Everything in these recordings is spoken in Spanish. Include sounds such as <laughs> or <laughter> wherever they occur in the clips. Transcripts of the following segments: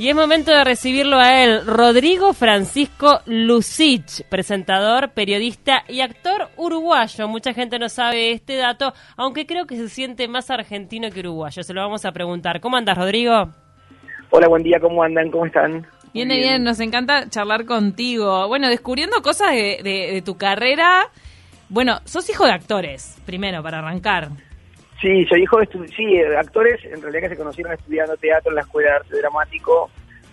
Y es momento de recibirlo a él, Rodrigo Francisco Lucich, presentador, periodista y actor uruguayo. Mucha gente no sabe este dato, aunque creo que se siente más argentino que uruguayo. Se lo vamos a preguntar. ¿Cómo andas, Rodrigo? Hola, buen día, ¿cómo andan? ¿Cómo están? Bien, bien, nos encanta charlar contigo. Bueno, descubriendo cosas de, de tu carrera. Bueno, sos hijo de actores, primero, para arrancar. Sí, soy hijo de sí, actores en realidad que se conocieron estudiando teatro en la Escuela de Arte Dramático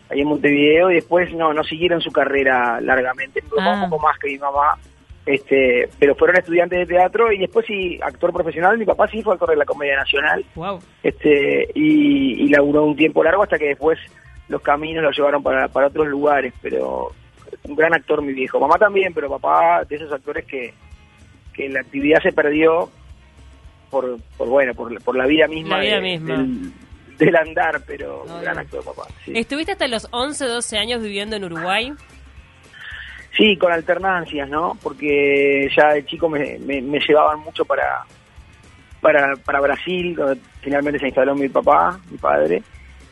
ahí en Montevideo y después no no siguieron su carrera largamente, un ah. poco más que mi mamá, este, pero fueron estudiantes de teatro y después sí actor profesional, mi papá sí fue actor de la Comedia Nacional. Wow. Este y, y laburó un tiempo largo hasta que después los caminos lo llevaron para, para otros lugares, pero un gran actor mi viejo. Mamá también, pero papá de esos actores que que la actividad se perdió por, por bueno, por, por la vida misma, Del, andar, pero gran actor papá. ¿Estuviste hasta los 11, 12 años viviendo en Uruguay? Sí, con alternancias, ¿no? Porque ya de chico me, me, llevaban mucho para, para, para Brasil, donde finalmente se instaló mi papá, mi padre,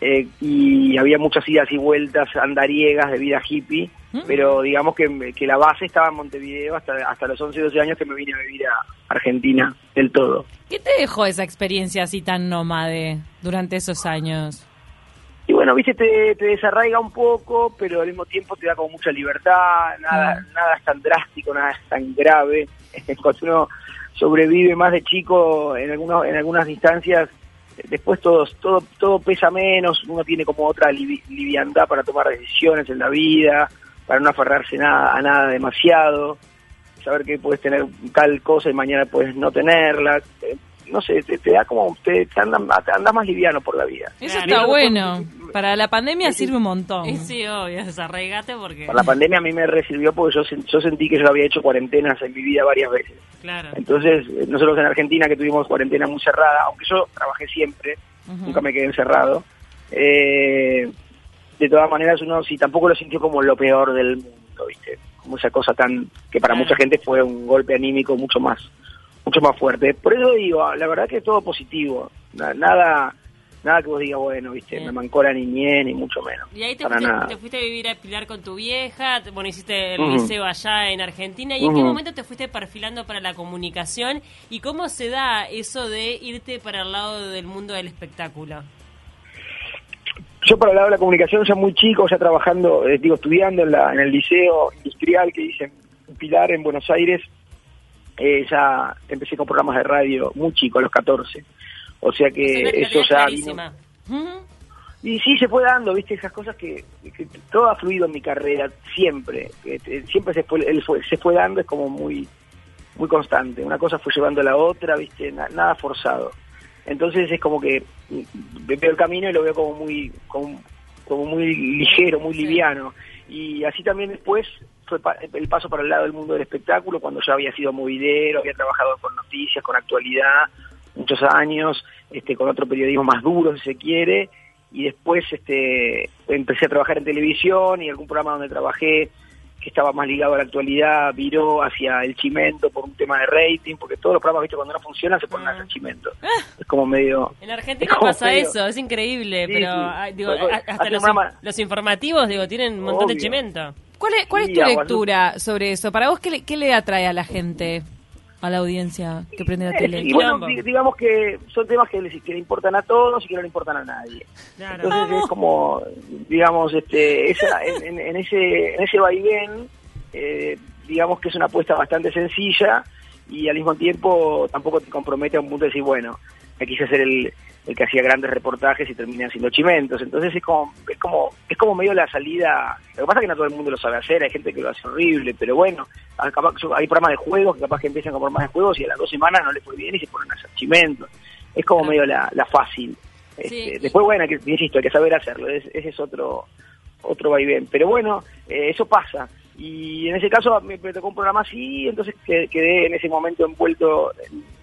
eh, y había muchas idas y vueltas andariegas de vida hippie pero digamos que, que, la base estaba en Montevideo hasta, hasta los 11, 12 años que me vine a vivir a Argentina del todo. ¿Qué te dejó esa experiencia así tan nómade durante esos años? Y bueno, viste, te, te desarraiga un poco, pero al mismo tiempo te da como mucha libertad, nada, nada es tan drástico, nada es tan grave. <laughs> Cuando uno sobrevive más de chico en, algunos, en algunas distancias, después todo, todo, todo pesa menos, uno tiene como otra liviandad para tomar decisiones en la vida, para no aferrarse nada, a nada demasiado, saber que puedes tener tal cosa y mañana puedes no tenerla. Eh, no sé, te, da como, te, te anda, más liviano por la vida. Eso está bueno. Para la pandemia sirve un montón. Sí, obvio, desarraigate porque... Para la pandemia a mí me recibió porque yo, yo sentí que yo había hecho cuarentenas en mi vida varias veces. Claro. Entonces, eh, nosotros en Argentina que tuvimos cuarentena muy cerrada, aunque yo trabajé siempre, nunca me quedé encerrado, eh, de todas maneras uno sí tampoco lo sintió como lo peor del mundo, ¿viste? Como esa cosa tan que para mucha gente fue un golpe anímico mucho más mucho más fuerte. Por eso digo, la verdad que es todo positivo. Nada nada que vos digas, bueno, ¿viste? Me mancó la niñez ni mucho menos. Y ahí te, fuiste, a vivir a Pilar con tu vieja, bueno, hiciste el liceo allá en Argentina. ¿Y en qué momento te fuiste perfilando para la comunicación? ¿Y cómo se da eso de irte para el lado del mundo del espectáculo? Yo para el lado de la comunicación ya muy chico, ya trabajando, eh, digo, estudiando en, la, en el liceo industrial que hice en Pilar, en Buenos Aires, eh, ya empecé con programas de radio muy chico, a los 14. O sea que eso ya Y sí, se fue dando, viste, esas cosas que, todo ha fluido en mi carrera, siempre. siempre se fue, se fue dando, es como muy muy constante. Una cosa fue llevando a la otra, viste, nada forzado. Entonces es como que veo el camino y lo veo como muy, como, muy ligero, muy liviano. Y así también después fue el paso para el lado del mundo del espectáculo, cuando ya había sido movidero, había trabajado con noticias, con actualidad, muchos años, este, con otro periodismo más duro, si se quiere, y después este, empecé a trabajar en televisión y algún programa donde trabajé que estaba más ligado a la actualidad, viró hacia el chimento por un tema de rating, porque todos los programas, viste, cuando no funcionan se ponen hacia el chimento. Ah. Es como medio... En Argentina pasa eso, es increíble, pero digo, hasta los, informativos, digo, tienen un montón de chimento. ¿Cuál es, cuál es tu lectura sobre eso? Para vos, ¿qué ¿qué le atrae a la gente? A la audiencia que prende la tele. Y bueno, digamos que son temas que le, que le, importan a todos y que no le importan a nadie. Entonces es como, digamos, este, esa, en, ese, en ese vaivén, eh, digamos que es una apuesta bastante sencilla y al mismo tiempo tampoco te compromete a un punto de decir, bueno, quise hacer el, el que hacía grandes reportajes y termina haciendo chimentos. Entonces es como, es como, es como medio la salida. Lo que pasa es que no todo el mundo lo sabe hacer, hay gente que lo hace horrible, pero bueno, hay programas de juegos que capaz que empiezan con programas de juegos y a las dos semanas no les fue bien y se ponen a hacer chimentos. Es como medio la, la fácil. Este, después, bueno, que, insisto, hay que saber hacerlo, ese es otro otro vaivén. Pero bueno, eh, eso pasa. Y en ese caso me, tocó un programa así, entonces quedé en ese momento envuelto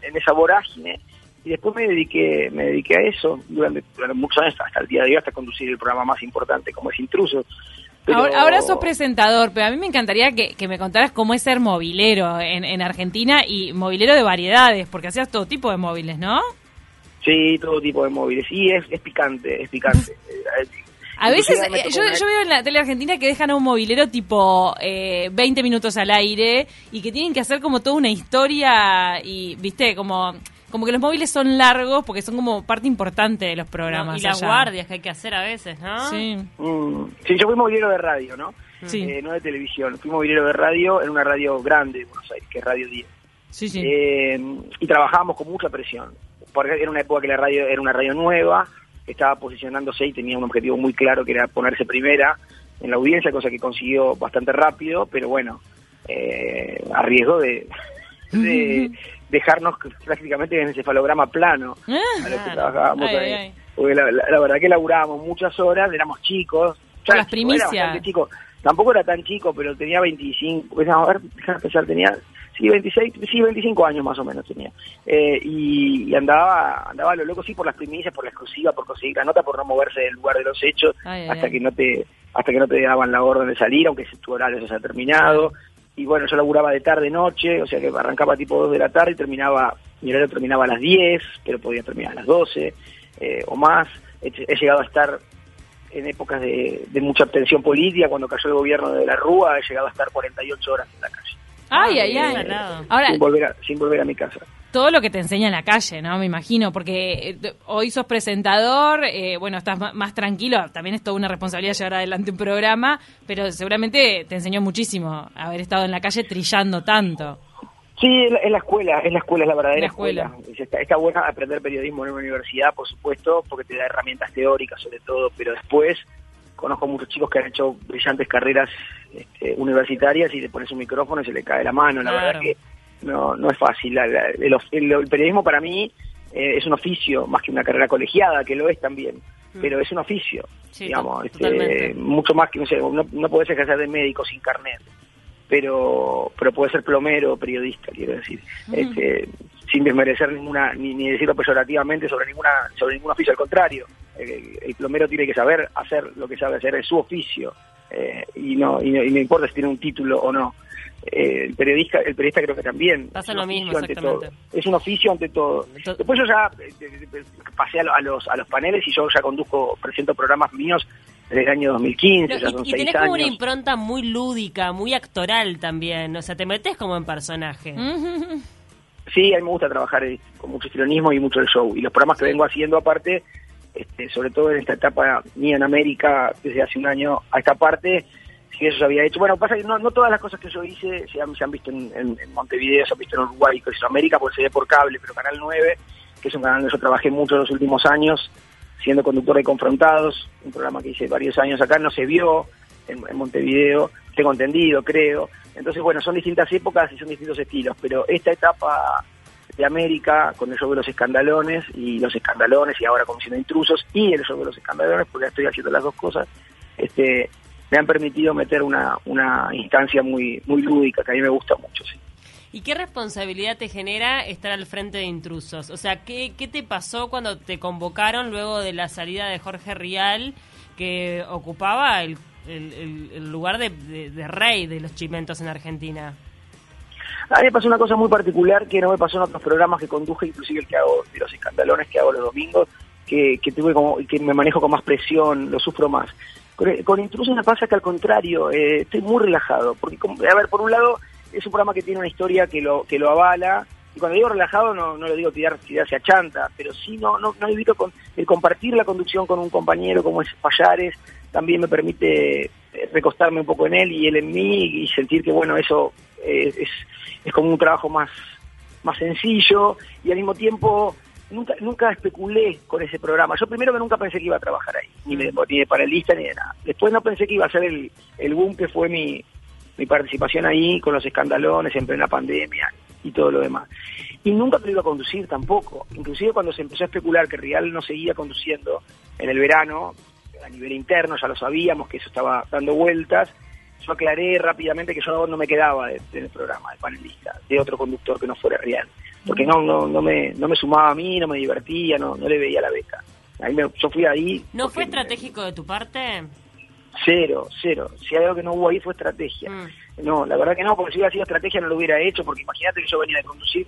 en esa vorágine y después me dediqué me dediqué a eso durante, muchos años hasta el día de hoy hasta conducir el programa más importante como es Intrusos ahora, sos presentador pero a mí me encantaría que, me contaras cómo es ser movilero en, en, Argentina y movilero de variedades porque hacías todo tipo de móviles ¿no? Sí todo tipo de móviles. Y es, es picante es picante. <laughs> A veces, eh, yo, yo veo en la tele argentina que dejan a un movilero tipo eh, 20 minutos al aire y que tienen que hacer como toda una historia y, viste, como, como que los móviles son largos porque son como parte importante de los programas. y las allá. guardias que hay que hacer a veces, ¿no? Sí. Mm, sí, yo fui movilero de radio, ¿no? Sí. Eh, no de televisión. Fui movilero de radio en una radio grande de Buenos Aires, que es Radio 10. Sí, sí. Eh, y trabajábamos con mucha presión, porque era una época que la radio era una radio nueva, estaba posicionándose y tenía un objetivo muy claro que era ponerse primera en la audiencia, cosa que consiguió bastante rápido, pero bueno, eh, a riesgo de, <laughs> de <laughs> dejarnos prácticamente en encefalograma plano a lo que Claro. trabajábamos Ay, ahí. ay. Porque la, la- la verdad que laburábamos muchas horas, éramos chicos. Con las chico, primicias. chico. Tampoco era tan chico, pero tenía 25, pues, a ver, déjame pensar, tenía, sí, 26, sí, 25 años más o menos tenía. Eh, y, y andaba, andaba a lo loco, sí, por las primicias, por la exclusiva, por conseguir la nota, por no moverse del lugar de los hechos, Ay, hasta que no te hasta que no te daban la orden de salir, aunque tu horario se haya terminado. Y bueno, yo laburaba de tarde, noche, o sea que arrancaba tipo 2 de la tarde y terminaba, mi horario terminaba a las 10, pero podía terminar a las 12 eh, o más. He, he llegado a estar en épocas de, de mucha tensión política, cuando cayó el gobierno de la Rúa, he llegado a estar 48 horas en la calle, Ay, ay, qué ay. Ahora, sin, volver a, sin volver a mi casa. Todo lo que te enseña en la calle, ¿no? Me imagino, porque eh, hoy sos presentador, eh, bueno, estás más tranquilo, también es toda una responsabilidad llevar adelante un programa, pero seguramente te enseñó muchísimo haber estado en la calle trillando tanto. Sí, es la, es la escuela, es la escuela, es la verdadera La escuela. escuela. Es- Está, está buena aprender periodismo en una universidad, por supuesto, porque te da herramientas teóricas sobre todo, pero después conozco muchos chicos que han hecho brillantes carreras este, universitarias y le pones un micrófono y se le cae la mano. La Claro. verdad que no, no es fácil. La- la- el, el- el periodismo para mí eh, es un oficio, más que una carrera colegiada, que lo es también, pero es un oficio, Sí, digamos, este, mucho más que, no sé, no, no podés ejercer de médico sin carnet. Pero pero puede ser plomero o periodista, quiero decir, este, sin desmerecer ninguna ni, ni decirlo peyorativamente sobre ninguna sobre ningún oficio, al contrario, el, el plomero tiene que saber hacer lo que sabe hacer, es su oficio eh, y no y no, y no importa si tiene un título o no. Eh, el periodista el periodista creo que también Pasa lo mismo, exactamente. todo. es un oficio ante todo To- después yo ya eh, eh, eh, pasé a, lo- a los a los paneles y yo ya conduzco presento programas míos desde el año 2015 No, ya son y, seis tenés como una impronta muy lúdica, muy actoral también. O sea, te metes como en personaje. Sí, a mí me gusta trabajar con mucho histrionismo y mucho el show. Y los programas que vengo haciendo aparte, este, sobre todo en esta etapa mía en América, desde hace un año a esta parte, si eso se había hecho. Bueno, pasa que no, no todas las cosas que yo hice se han, se han visto en, en- en Montevideo, se han visto en Uruguay, que es América, porque se ve por cable, pero Canal 9, que es un canal donde yo trabajé mucho en los últimos años, siendo conductor de Confrontados, un programa que hice varios años acá, no se vio en, en Montevideo, tengo entendido, creo. Entonces, bueno, son distintas épocas y son distintos estilos, pero esta etapa de América, con el show de los escandalones y los escandalones y ahora Comisión de Intrusos y el show de los escandalones, porque estoy haciendo las dos cosas, este me han permitido meter una, una instancia muy muy lúdica que a mí me gusta mucho, sí. ¿Y qué responsabilidad te genera estar al frente de intrusos? O sea, ¿qué, qué te pasó cuando te convocaron luego de la salida de Jorge Rial, que ocupaba el, el- lugar de, de- de rey de los chimentos en Argentina? A mí me pasó una cosa muy particular que no me pasó en otros programas que conduje, inclusive el que hago de los escandalones que hago los domingos, que, que tuve como que me manejo con más presión, lo sufro más. Con, con intrusos me pasa que al contrario, eh, estoy muy relajado, porque a ver, por un lado es un programa que tiene una historia que lo que lo avala y cuando digo relajado no, no lo digo tirar tirarse a chanta, pero sí no no, no evito con, el compartir la conducción con un compañero como es Payares también me permite eh, recostarme un poco en él y él en mí y sentir que bueno eso eh, es, es como un trabajo más más sencillo y al mismo tiempo nunca nunca especulé con ese programa. Yo primero que nunca pensé que iba a trabajar ahí, ni de, ni de panelista ni de nada. Después no pensé que iba a ser el, el boom que fue mi, mi participación ahí con los escandalones en plena pandemia y todo lo demás. Y nunca lo iba a conducir tampoco. Inclusive cuando se empezó a especular que Real no seguía conduciendo en el verano, a nivel interno ya lo sabíamos que eso estaba dando vueltas, yo aclaré rápidamente que yo no me quedaba de- del programa de panelista, de otro conductor que no fuera Real, porque no no no me no me sumaba a mí, no me divertía, no no le veía la beca. A mí me- yo fui ahí. ¿No fue me- estratégico de tu parte? Cero, cero. Si hay algo que no hubo ahí fue estrategia. Mm. No, la verdad que no, porque si hubiera sido estrategia no lo hubiera hecho, porque imagínate que yo venía de conducir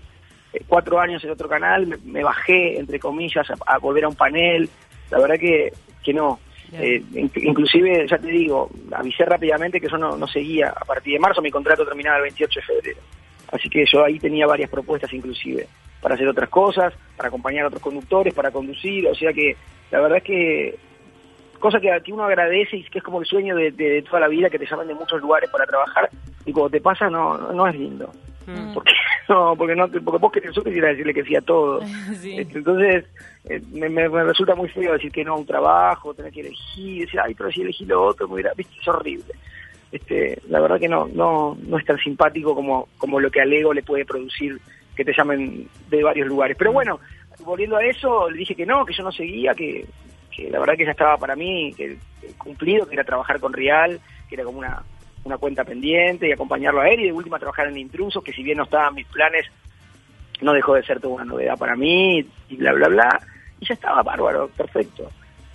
eh, cuatro años en otro canal, me, me bajé, entre comillas, a, a volver a un panel. La verdad que, que no. Eh, inclusive, ya te digo, avisé rápidamente que yo no, no seguía. A partir de marzo mi contrato terminaba el 28 de febrero. Así que yo ahí tenía varias propuestas inclusive para hacer otras cosas, para acompañar a otros conductores, para conducir. O sea que la verdad es que cosa que, que uno agradece y que es como el sueño de, toda la vida, que te llaman de muchos lugares para trabajar y cuando te pasa no, no, es lindo. Mm. Porque <laughs> no, porque no, porque vos querés, yo quisiera decirle que sí a todo. <laughs> Este, entonces, eh, me, resulta muy feo decir que no a un trabajo, tener que elegir, decir, ay, pero si elegí lo otro, me viste, es horrible. Este, la verdad que no, no, no es tan simpático como, como lo que al ego le puede producir que te llamen de varios lugares. Pero bueno, volviendo a eso, le dije que no, que yo no seguía, que, que la verdad que ya estaba para mí que, cumplido, que era trabajar con Real, que era como una, una cuenta pendiente y acompañarlo a él y de última trabajar en Intrusos, que si bien no estaban mis planes, no dejó de ser toda una novedad para mí y bla, bla, bla. Y ya estaba bárbaro, perfecto.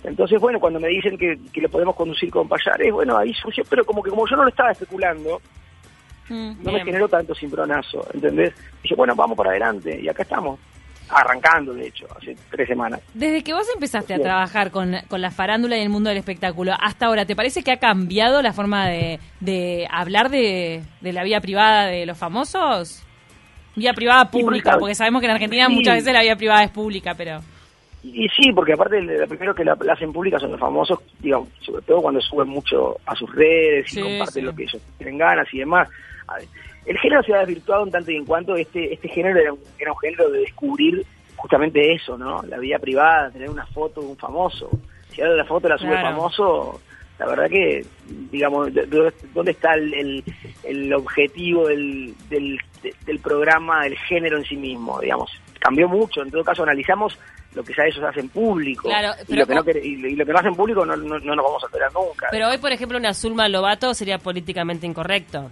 Entonces, bueno, cuando me dicen que, que lo podemos conducir con Payares, bueno, ahí surgió, pero como que como yo no lo estaba especulando, mm, no me generó tanto cimbronazo, ¿entendés? dije, bueno, vamos para adelante y acá estamos arrancando, de hecho, hace tres semanas. Desde que vos empezaste a trabajar con, con, la farándula y el mundo del espectáculo hasta ahora, ¿te parece que ha cambiado la forma de, de hablar de, de la vida privada de los famosos? Vía privada pública, porque sabemos que en Argentina muchas veces la vida privada es pública, pero... Y sí, porque aparte lo primero que la, hacen pública son los famosos, digamos, sobre todo cuando suben mucho a sus redes y comparten lo que ellos tienen ganas y demás. El género se ha desvirtuado en tanto y en cuanto este este género era un, era un género de descubrir justamente eso, ¿no? La vida privada, tener una foto de un famoso. Si ahora la foto la sube famoso, la verdad que, digamos, ¿dónde está el, el, objetivo del, del, del programa, del género en sí mismo? Digamos, cambió mucho. En todo caso, analizamos lo que ya ellos hacen público. y, lo que no, y, lo que no hacen público no, no, nos vamos a enterar nunca. Pero hoy, por ejemplo, una Zulma Lobato sería políticamente incorrecto.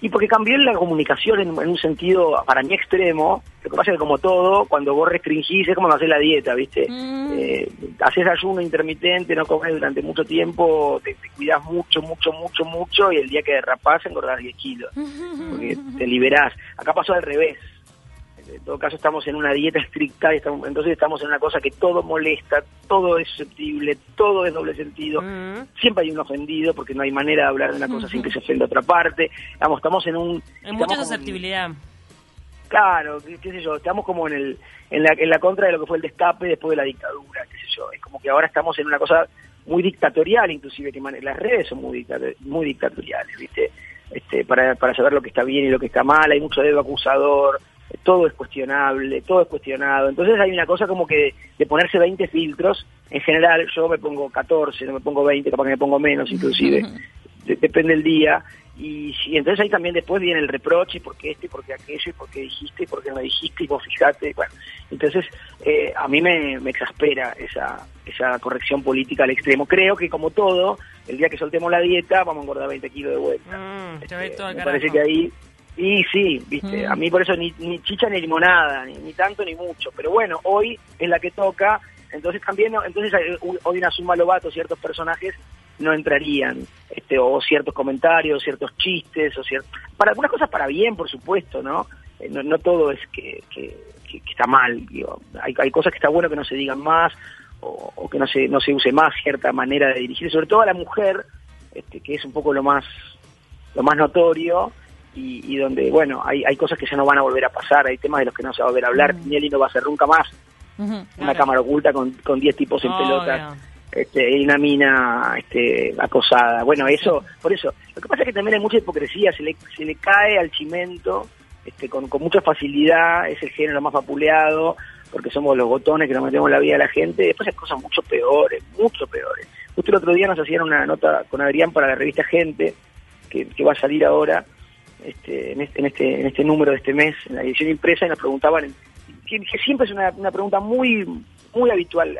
Y porque cambió la comunicación en, un sentido, para mí, extremo. Lo que pasa es que, como todo, cuando vos restringís, es como no hacer la dieta, ¿viste? Mm. Eh, haces ayuno intermitente, no comes durante mucho tiempo, te, te, cuidas mucho, mucho, mucho, mucho, y el día que derrapás engordás 10 kilos. <laughs> Porque te liberás. Acá pasó al revés en todo caso estamos en una dieta estricta, y entonces estamos en una cosa que todo molesta, todo es susceptible, todo es doble sentido, mm. siempre hay un ofendido porque no hay manera de hablar de una cosa sin que se ofenda otra parte, Vamos, estamos en un... En mucha susceptibilidad. claro, qué, sé yo, estamos como en, el, en, la, en la contra de lo que fue el destape después de la dictadura, qué sé yo, es como que ahora estamos en una cosa muy dictatorial inclusive, que las redes son muy, muy dictatoriales, ¿viste? Este, para, para saber lo que está bien y lo que está mal, hay mucho dedo acusador, todo es cuestionable, todo es cuestionado. Entonces hay una cosa como que de, ponerse 20 filtros, en general yo me pongo 14, no me pongo 20, capaz que me pongo menos inclusive, depende del día. Y, entonces ahí también después viene el reproche, porque este, porque aquello, y porque dijiste, y porque no dijiste, y vos fijate. Bueno, entonces eh, a mí me, exaspera esa, esa corrección política al extremo. Creo que como todo, el día que soltemos la dieta vamos a engordar 20 kilos de vuelta. Mm, este, me parece que ahí y sí, viste, a mí por eso ni, ni chicha ni limonada, ni, tanto ni mucho, pero bueno, hoy es la que toca, entonces también, entonces eh, hoy una suma lobato, ciertos personajes no entrarían, este, o ciertos comentarios, ciertos chistes, o cierto, para algunas cosas para bien, por supuesto, ¿no? Eh, no, todo es que, que, está mal, digo, hay, hay cosas que está bueno que no se digan más, o, o, que no se, no se use más cierta manera de dirigir, sobre todo a la mujer, este, que es un poco lo más, lo más notorio, y, donde, bueno, hay, hay cosas que ya no van a volver a pasar, hay temas de los que no se va a volver a hablar, uh no va a ser nunca más. Una cámara oculta con 10 tipos en pelota este, y una mina este, acosada. Bueno, eso, por eso, lo que pasa es que también hay mucha hipocresía, se le, se le cae al chimento este, con, con mucha facilidad, es el género más vapuleado, porque somos los botones que nos metemos en la vida de la gente, después hay cosas mucho peores, mucho peores. Justo el otro día nos hacían una nota con Adrián para la revista Gente, que, que va a salir ahora, este, en, este, en, este, en este número de este mes, en la edición impresa, y nos preguntaban, que, siempre es una, una, pregunta muy muy habitual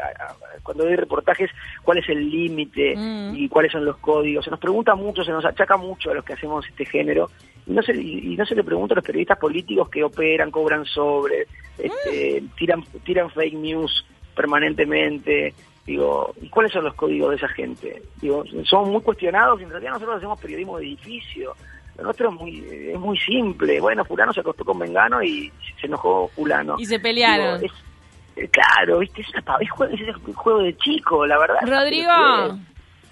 cuando doy reportajes, cuál es el límite mm. y cuáles son los códigos. Se nos pregunta mucho, se nos achaca mucho a los que hacemos este género, y no se, y no se le pregunta a los periodistas políticos que operan, cobran sobre, este, mm. tiran, tiran fake news permanentemente, digo, ¿y cuáles son los códigos de esa gente? Digo, son muy cuestionados y en realidad nosotros hacemos periodismo de edificio, lo nuestro es muy, es muy simple. Bueno, fulano se acostó con Mengano y se enojó fulano. Y se pelearon. eh, claro, viste, es, una es jue- es un juego de chico, la verdad. Rodrigo,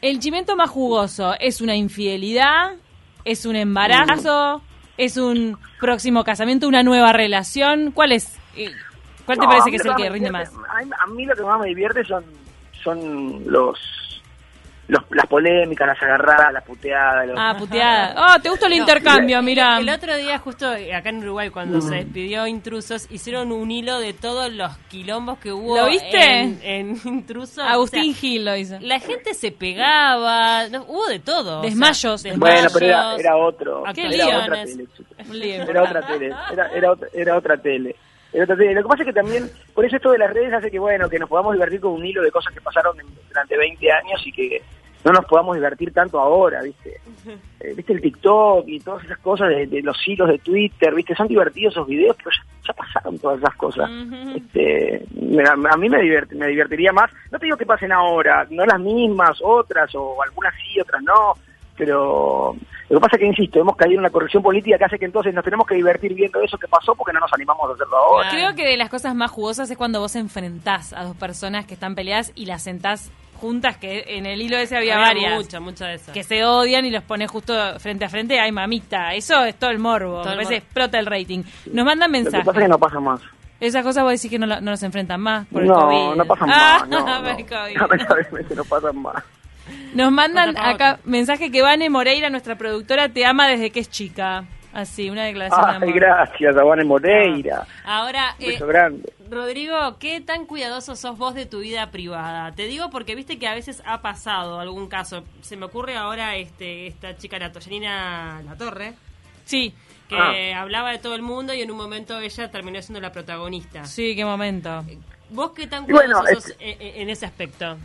el chimento más jugoso es una infidelidad, es un embarazo, es un próximo casamiento, una nueva relación. ¿Cuál es? eh, ¿Cuál te No, parece que es el que rinde divierte- más? A mí, a mí lo que más me divierte son, son los, los las polémicas, las agarradas, las puteadas. Los, Ah, puteada. Oh, te gusta el intercambio, mira. El otro día, justo acá en Uruguay, cuando se despidió Intrusos, hicieron un hilo de todos los quilombos que hubo ¿Lo viste? en, en <laughs> Intrusos. Agustín O sea, Gil lo hizo. La gente se pegaba, no, hubo de todo. o sea, Desmayos. bueno, pero era, desmayos, era otro. Qué era otra tele. Era otra tele. Era, era, otra, era otra tele. Lo que pasa es que también, por eso esto de las redes hace que, bueno, que nos podamos divertir con un hilo de cosas que pasaron durante 20 años y que no nos podamos divertir tanto ahora, ¿viste? Eh, ¿Viste el TikTok y todas esas cosas de, de los hilos de Twitter, ¿viste? Son divertidos esos videos, pero ya, ya pasaron todas esas cosas. este, me- a, a mí me, divert- me divertiría más. No te digo que pasen ahora, no las mismas, otras, o algunas sí, otras no, pero lo que pasa es que, insisto, hemos caído en una corrección política que hace que entonces nos tenemos que divertir viendo eso que pasó porque no nos animamos a hacerlo ahora. Creo que de las cosas más jugosas es cuando vos enfrentás a dos personas que están peleadas y las sentás juntas, que en el hilo ese había, varias. Mucha, mucha de esas. que se odian y los pones justo frente a frente, ay mamita, eso es todo el morbo, el parece morbo. explota el rating. Nos mandan Lo que mensajes. pasa es que no pasa más. Esas cosas vos decís que no, no los enfrentan más por el no, COVID. no pasan Ah, más. <laughs> No, por no. el COVID. Lamentablemente no pasan más. Nos mandan acá mensaje que Vane Moreira, nuestra productora, te ama desde que es chica. Así, una declaración de Ay, amor. gracias, Abane Moreira. Ahora, Un eh, grande. Rodrigo, ¿qué tan cuidadoso sos vos de tu vida privada? Te digo porque viste que a veces ha pasado algún caso. Se me ocurre ahora este esta chica, la Toyanina La Torre, Sí, que Ah. hablaba de todo el mundo y en un momento ella terminó siendo la protagonista. sí, qué momento. ¿Vos qué tan bueno, cuidadoso sos es- en, en- en ese aspecto?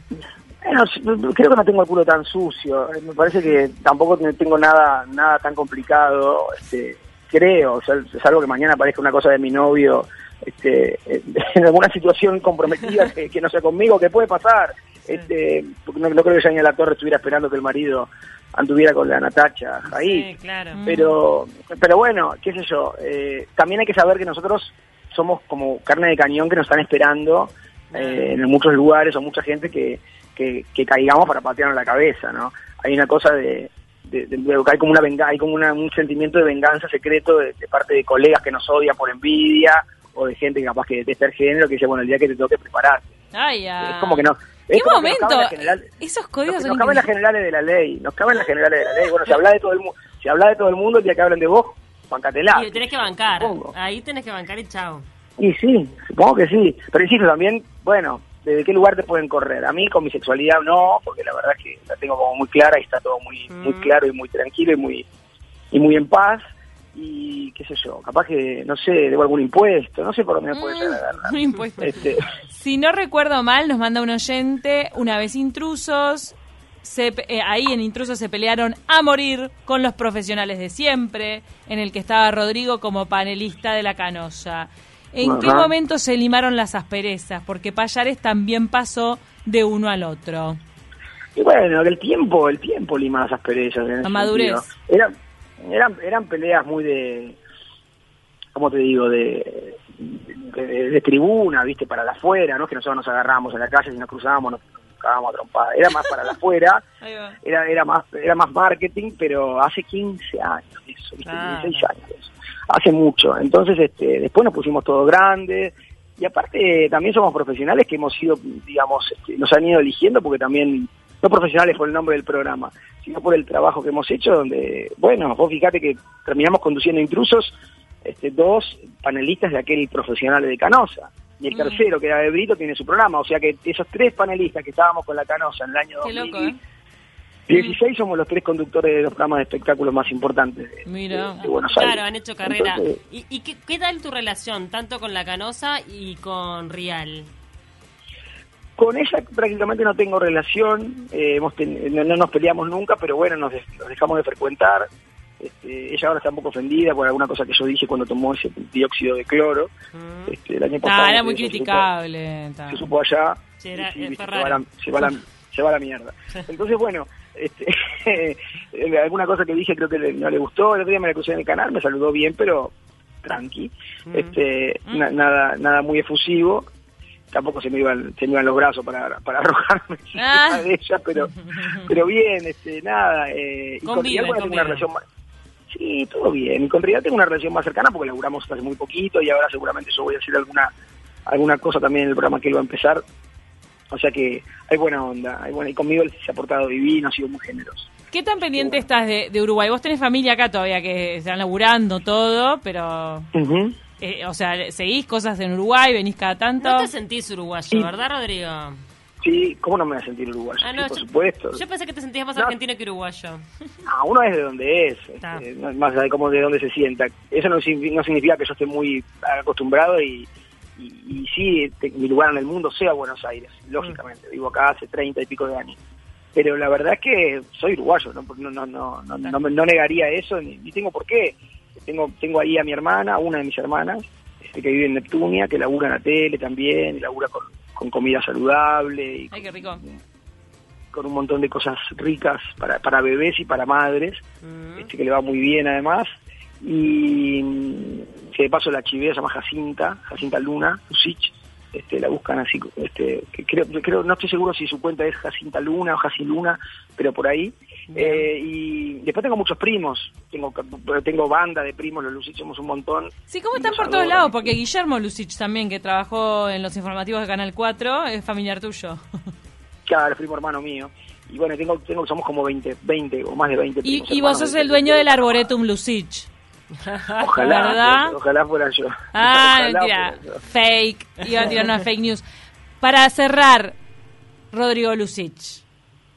Bueno, creo que no tengo el culo tan sucio. Eh, Me parece que tampoco te- tengo nada nada tan complicado. Este, creo, o sea, salvo que mañana aparezca una cosa de mi novio este, eh, <laughs> en alguna situación comprometida que, que no sea conmigo, que puede pasar. Este, porque no, no creo que ya ni a la torre estuviera esperando que el marido anduviera con la Natacha ahí. Sí, claro. pero pero bueno qué sé yo eh, también hay que saber que nosotros somos como carne de cañón que nos están esperando eh, en muchos lugares o mucha gente que, que, que caigamos para patearnos la cabeza no hay una cosa de, de- de- de- hay como una venga, hay como una- un sentimiento de venganza secreto de, de parte de colegas que nos odian por envidia o de gente que capaz que detesta el género que dice bueno el día que te toque prepararte Ay, ya. es como que no ¿Qué es nos momento? caben las general- Esos códigos nos, son nos caben las generales de la ley, nos caben las generales de la ley. Bueno, si habla de todo el mundo, si habla de todo el mundo, el día que hablan de vos, bancatela. Y tenés que bancar. Supongo. Ahí tenés que bancar y chao. Y sí, supongo que sí. Pero insisto también, bueno, ¿desde qué lugar te pueden correr? A mí con mi sexualidad no, porque la verdad es que la tengo como muy clara y está todo muy, muy Mm. claro y muy tranquilo y muy, y muy en paz. Y qué sé yo, capaz que, no sé, debo algún impuesto, no sé por dónde me puede llegar a. Mm, <laughs> Un impuesto. Este, <laughs> Si no recuerdo mal, nos manda un oyente, una vez intrusos, se eh, ahí en intrusos se pelearon a morir con los profesionales de siempre, en el que estaba Rodrigo como panelista de la canosa. ¿En qué momento se limaron las asperezas? Porque Payares también pasó de uno al otro. Y bueno, el tiempo, el tiempo lima las asperezas. en ese madurez. Eran, eran, eran peleas muy de, ¿cómo te digo? De, de, de tribuna, ¿viste? Para la afuera, no es que nosotros nos agarramos en la calle y nos cruzábamos, nos cagábamos a. Era más para la afuera, <laughs> era, era, más, era más marketing, pero hace 15 años eso, ¿viste? Claro. 16 años. Hace mucho. Entonces, este, después nos pusimos todos grandes. Y aparte, también somos profesionales que hemos sido, digamos, este, nos han ido eligiendo porque también, no profesionales por el nombre del programa, sino por el trabajo que hemos hecho, donde, bueno, vos fíjate que terminamos conduciendo intrusos, este, dos panelistas de aquel profesional de Canosa. Y el Mm. tercero, que era de Brito, tiene su programa. O sea que esos tres panelistas que estábamos con la Canosa en el año Qué 2000, loco, ¿eh? 16 somos los tres conductores de los programas de espectáculos más importantes de, Mira. de- de Buenos Aires. Claro, han hecho carrera. Entonces, ¿Y, y qué, qué tal tu relación, tanto con la Canosa y con Rial? con ella prácticamente no tengo relación, eh, hemos ten- no, no nos peleamos nunca, pero bueno, nos, de- nos dejamos de frecuentar. Este, ella ahora está un poco ofendida por alguna cosa que yo dije cuando tomó ese dióxido de cloro Mm. este, el año pasado. Ah, era muy eso se supo- criticable. se supo allá Sí, era- y sí, viste, fue se, va raro. la, se, va la, se va la mierda. Entonces, bueno, este, <laughs> alguna cosa que dije creo que no le gustó. El otro día me la crucé en el canal, me saludó bien, pero tranqui. Mm. Este, na- nada, nada muy efusivo. tampoco se me iban, se me iban los brazos para, para <laughs> arrojarme Ah. de ella, pero, <laughs> pero bien, este, nada, eh, y con Rial, bueno, tengo una relación más, sí, todo bien, y con Rial tengo una relación más cercana porque laburamos hace muy poquito y ahora seguramente yo voy a hacer alguna, alguna cosa también en el programa que él va a empezar, o sea que hay buena onda, hay buena, y conmigo él se ha portado divino, ha sido muy generoso. ¿Qué tan pendiente estás de, de Uruguay? Vos tenés familia acá todavía que están laburando todo, pero... Eh, o sea, ¿seguís cosas en Uruguay? ¿Venís cada tanto? No te sentís uruguayo, Sí. ¿verdad, Rodrigo? Sí, ¿cómo no me voy a sentir uruguayo? Ah, Sí, por yo- supuesto. Yo pensé que te sentías más No. argentino que uruguayo. <laughs> Ah, uno es de donde es, este, no- más allá de cómo de dónde se sienta. Eso no, no significa que yo esté muy acostumbrado y, y, y sí, te- mi lugar en el mundo sea Buenos Aires, lógicamente. Vivo acá hace treinta y pico de años. Pero la verdad es que soy uruguayo, no, no, no, no, no, no, no negaría eso, ni, ni tengo por qué. Tengo, tengo ahí a mi hermana, una de mis hermanas, este, que vive en Neptunia, que labura en la tele también, y labura con, con comida saludable y Ay, qué rico. con un montón de cosas ricas para, para bebés y para madres, Mm. este, que le va muy bien además. Y mm, que de paso la chivea se llama Jacinta, Jacinta Luna, Lucich, este, la buscan así, este, creo, creo, no estoy seguro si su cuenta es Jacinta Luna o Jaciluna, pero por ahí. Eh, y después tengo muchos primos, tengo tengo banda de primos, los Lucich somos un montón. Sí, ¿cómo Y están por todos lados? Porque Guillermo Lucich también, que trabajó en los informativos de Canal 4, es familiar tuyo. <laughs> Claro, es primo hermano mío. Y bueno, tengo, tengo somos como 20, 20 o más de 20 Y, primos y vos hermanos. sos el dueño del Arboretum Lucich. <laughs> Ojalá, ¿Verdad? ojalá fuera yo. Ah, <laughs> mentira. Fake. Iba a tirar una <laughs> fake news. Para cerrar, Rodrigo Lucich,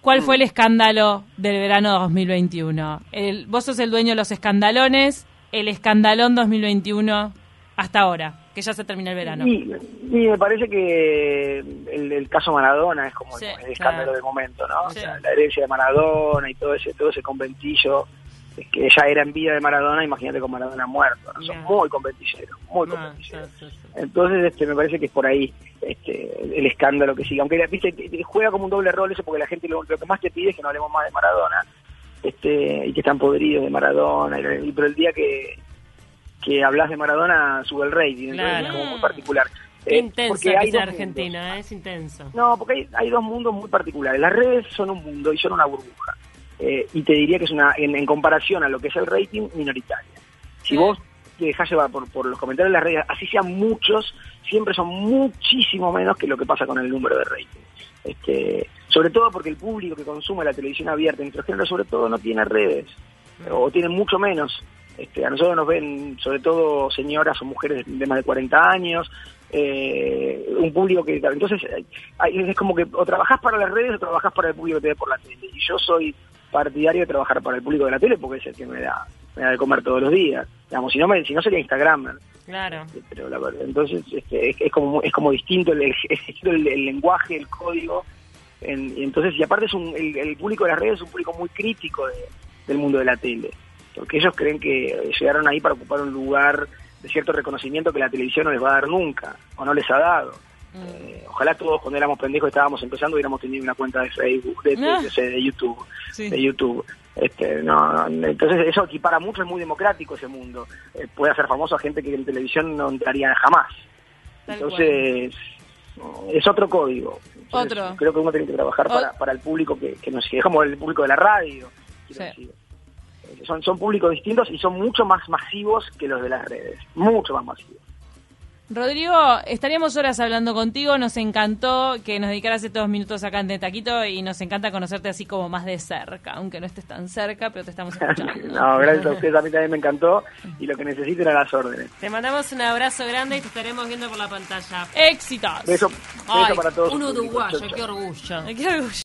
¿cuál fue el escándalo del verano 2021? El, vos sos el dueño de los escandalones, el escandalón 2021 hasta ahora, que ya se termina el verano. Y, y me parece que el, el caso Maradona es como Sí, el, el escándalo claro. del momento, ¿no? O sea, la herencia de Maradona y todo ese todo ese conventillo que ya era en vida de Maradona, imagínate con Maradona muerto, ¿no? Son muy conventilleros, muy No, conventilleros. sí, sí, sí. Entonces, este, me parece que es por ahí este, el escándalo que sigue. Aunque viste, te- te juega como un doble rol eso, porque la gente lo, lo que más te pide es que no hablemos más de Maradona este, y que están podridos de Maradona. Y, y- pero el día que, que hablas de Maradona, sube el rating. Claro. es como muy particular. Eh, sea dos Argentina, mundos. ¿eh? es intenso. No, porque hay, hay dos mundos muy particulares. Las redes son un mundo y son una burbuja. Eh, y te diría que es una, en, en comparación a lo que es el rating, minoritaria. Si vos te dejás llevar por, por los comentarios de las redes, así sean muchos, siempre son muchísimo menos que lo que pasa con el número de rating. Este, sobre todo porque el público que consume la televisión abierta en nuestro género, sobre todo, no tiene redes, o tiene mucho menos. Este, a nosotros nos ven sobre todo señoras o mujeres de más de 40 años, eh, un público que... Entonces, hay- es como que o trabajás para las redes o trabajás para el público que te ve por la tele. Y yo soy partidario de trabajar para el público de la tele porque es el que me da, me da de comer todos los días. Digamos, si no, me, si no sería Instagramer. Claro. Pero la verdad, entonces este, es, es como es como distinto el, <laughs> el, el- el lenguaje, el código. En- y entonces, y aparte es un, el, el público de las redes es un público muy crítico de- del mundo de la tele. Porque ellos creen que llegaron ahí para ocupar un lugar de cierto reconocimiento que la televisión no les va a dar nunca, o no les ha dado. Eh, ojalá todos cuando éramos pendejos estábamos empezando hubiéramos tenido una cuenta de Facebook, de, Ah. de- de YouTube, Sí. de YouTube. Este, no, entonces eso equipara mucho, es muy democrático ese mundo. Eh, puede hacer famoso a gente que en televisión no entraría jamás. Tal Entonces es otro código. Entonces, Otro. Creo que uno tiene que trabajar para, para el público que, que nos sigue, como el público de la radio. quiero Sí. decir. Eh, Son, son públicos distintos y son mucho más masivos que los de las redes, mucho más masivos. Rodrigo, estaríamos horas hablando contigo, nos encantó que nos dedicaras estos minutos acá en De Taquito y nos encanta conocerte así como más de cerca, aunque no estés tan cerca, pero te estamos escuchando. <laughs> no, gracias a ustedes, a mí también me encantó y lo que necesiten a las órdenes. Te mandamos un abrazo grande y te estaremos viendo por la pantalla. ¡Éxitos! Beso, beso Ay, para todos. un uruguayo, qué orgullo. Qué orgullo.